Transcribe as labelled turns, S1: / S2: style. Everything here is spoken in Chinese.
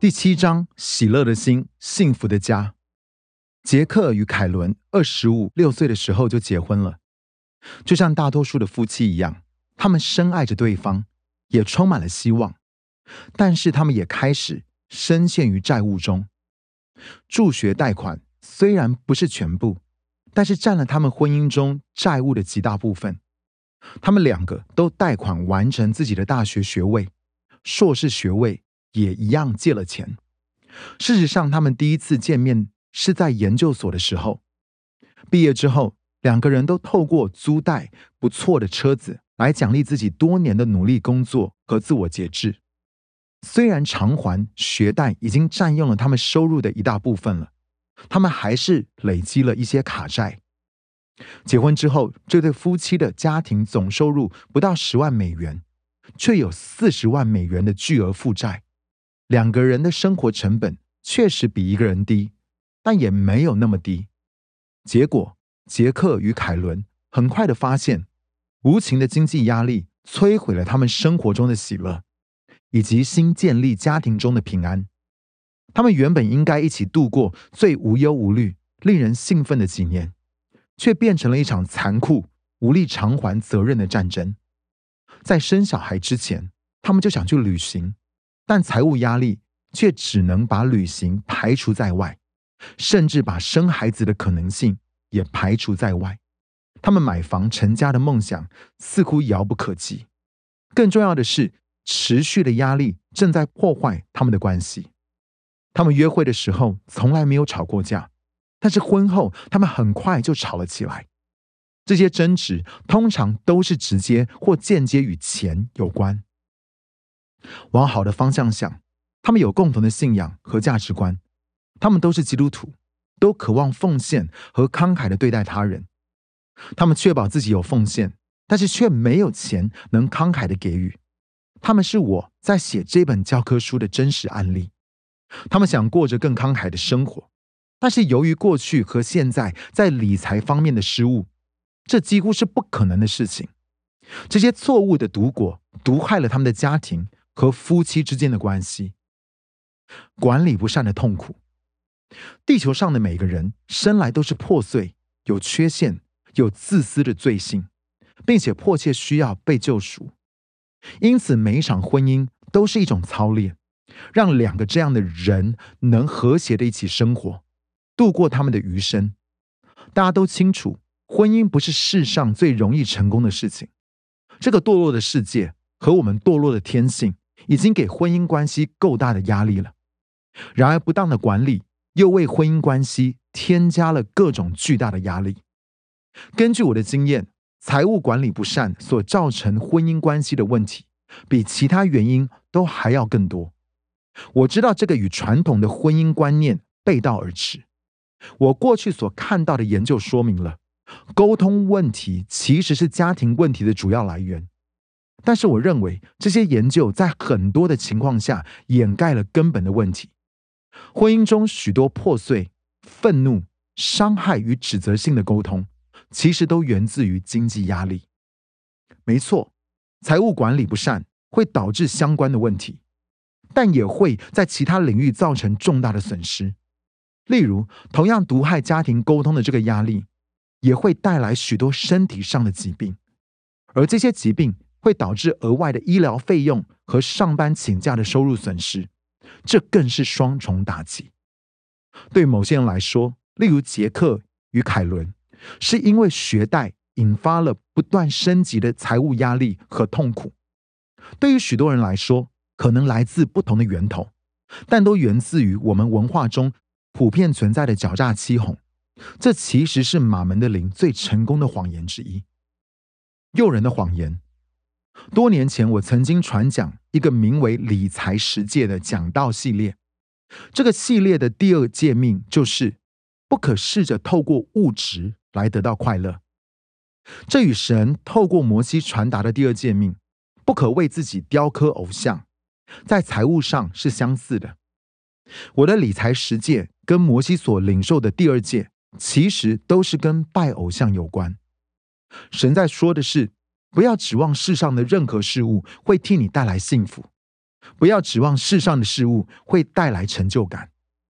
S1: 第七章：喜乐的心，幸福的家。杰克与凯伦二十五六岁的时候就结婚了，就像大多数的夫妻一样，他们深爱着对方，也充满了希望。但是他们也开始深陷于债务中。助学贷款虽然不是全部，但是占了他们婚姻中债务的极大部分。他们两个都贷款完成自己的大学学位，硕士学位也一样借了钱。事实上，他们第一次见面是在研究所的时候。毕业之后，两个人都透过租贷不错的车子来奖励自己多年的努力工作和自我节制。虽然偿还学贷已经占用了他们收入的一大部分了，他们还是累积了一些卡债。结婚之后，这对夫妻的家庭总收入不到十万美元，却有四十万美元的巨额负债。两个人的生活成本确实比一个人低，但也没有那么低。结果，杰克与凯伦很快的发现，无情的经济压力摧毁了他们生活中的喜乐，以及新建立家庭中的平安。他们原本应该一起度过最无忧无虑、令人兴奋的几年。却变成了一场残酷、无力偿还责任的战争。在生小孩之前，他们就想去旅行，但财务压力却只能把旅行排除在外，甚至把生孩子的可能性也排除在外。他们买房成家的梦想似乎遥不可及。更重要的是，持续的压力正在破坏他们的关系。他们约会的时候从来没有吵过架。但是婚后，他们很快就吵了起来。这些争执通常都是直接或间接与钱有关。往好的方向想，他们有共同的信仰和价值观，他们都是基督徒，都渴望奉献和慷慨的对待他人。他们确保自己有奉献，但是却没有钱能慷慨的给予。他们是我在写这本教科书的真实案例。他们想过着更慷慨的生活。但是由于过去和现在在理财方面的失误，这几乎是不可能的事情。这些错误的毒果毒害了他们的家庭和夫妻之间的关系。管理不善的痛苦。地球上的每个人生来都是破碎、有缺陷、有自私的罪性，并且迫切需要被救赎。因此，每一场婚姻都是一种操练，让两个这样的人能和谐的一起生活。度过他们的余生，大家都清楚，婚姻不是世上最容易成功的事情。这个堕落的世界和我们堕落的天性，已经给婚姻关系够大的压力了。然而，不当的管理又为婚姻关系添加了各种巨大的压力。根据我的经验，财务管理不善所造成婚姻关系的问题，比其他原因都还要更多。我知道这个与传统的婚姻观念背道而驰。我过去所看到的研究说明了，沟通问题其实是家庭问题的主要来源。但是，我认为这些研究在很多的情况下掩盖了根本的问题。婚姻中许多破碎、愤怒、伤害与指责性的沟通，其实都源自于经济压力。没错，财务管理不善会导致相关的问题，但也会在其他领域造成重大的损失。例如，同样毒害家庭沟通的这个压力，也会带来许多身体上的疾病，而这些疾病会导致额外的医疗费用和上班请假的收入损失，这更是双重打击。对某些人来说，例如杰克与凯伦，是因为学贷引发了不断升级的财务压力和痛苦；对于许多人来说，可能来自不同的源头，但都源自于我们文化中。普遍存在的狡诈欺哄，这其实是马门的灵最成功的谎言之一。诱人的谎言。多年前，我曾经传讲一个名为“理财十诫”的讲道系列。这个系列的第二诫命就是：不可试着透过物质来得到快乐。这与神透过摩西传达的第二诫命“不可为自己雕刻偶像”在财务上是相似的。我的理财十诫。跟摩西所领受的第二诫，其实都是跟拜偶像有关。神在说的是，不要指望世上的任何事物会替你带来幸福，不要指望世上的事物会带来成就感。